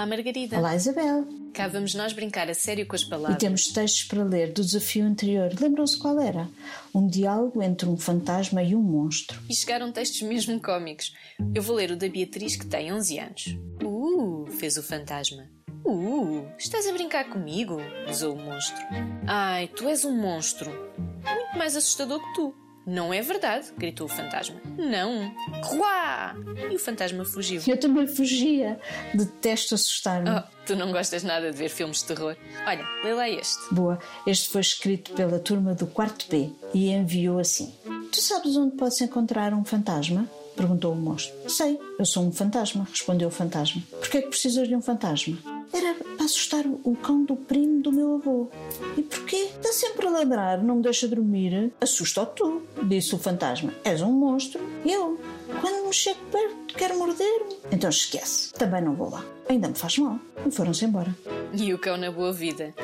Olá, Margarida. Olá, Isabel. Cá vamos nós brincar a sério com as E palavras. temos textos para ler do desafio anterior. Lembram-se qual era? Um diálogo entre um fantasma e um monstro. E chegaram textos mesmo cómicos. Eu vou ler o da Beatriz, que tem 11 anos. Uh, fez o fantasma. Uh, estás a brincar comigo? Gozou o monstro. Ai, tu és um monstro. Muito mais assustador que tu. Não é verdade, gritou o fantasma. Não. Ruá! E o fantasma fugiu. Eu também fugia. Detesto assustar-me. Oh, tu não gostas nada de ver filmes de terror. Olha, lê lá este. Boa, este foi escrito pela turma do quarto B e enviou assim: Tu sabes onde podes encontrar um fantasma? Perguntou o monstro. Sei, eu sou um fantasma, respondeu o fantasma. Porquê é que precisas de um fantasma? Era para assustar o cão do primo do meu avô. E porquê? Está sempre a ladrar, não me deixa dormir. Assusta-o tu, disse o fantasma. És um monstro. Eu, quando me chego perto, quero morder-me. Então esquece, também não vou lá. Ainda me faz mal. E foram-se embora. E o cão na boa vida.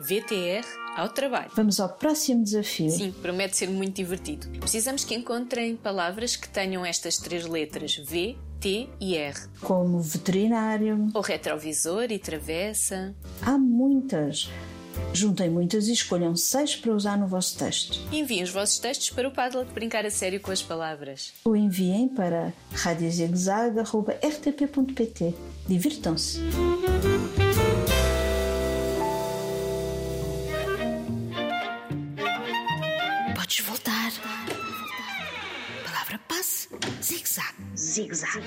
VTR ao trabalho. Vamos ao próximo desafio. Sim, promete ser muito divertido. Precisamos que encontrem palavras que tenham estas três letras V, T e R. Como veterinário. Ou retrovisor e travessa. Há muitas. Juntem muitas e escolham seis para usar no vosso texto. Enviem os vossos textos para o Padlock brincar a sério com as palavras. Ou enviem para radiozigzag.rtp.pt. Divirtam-se! Podes voltar. Palavra passe, zig-zag. Zig-zag.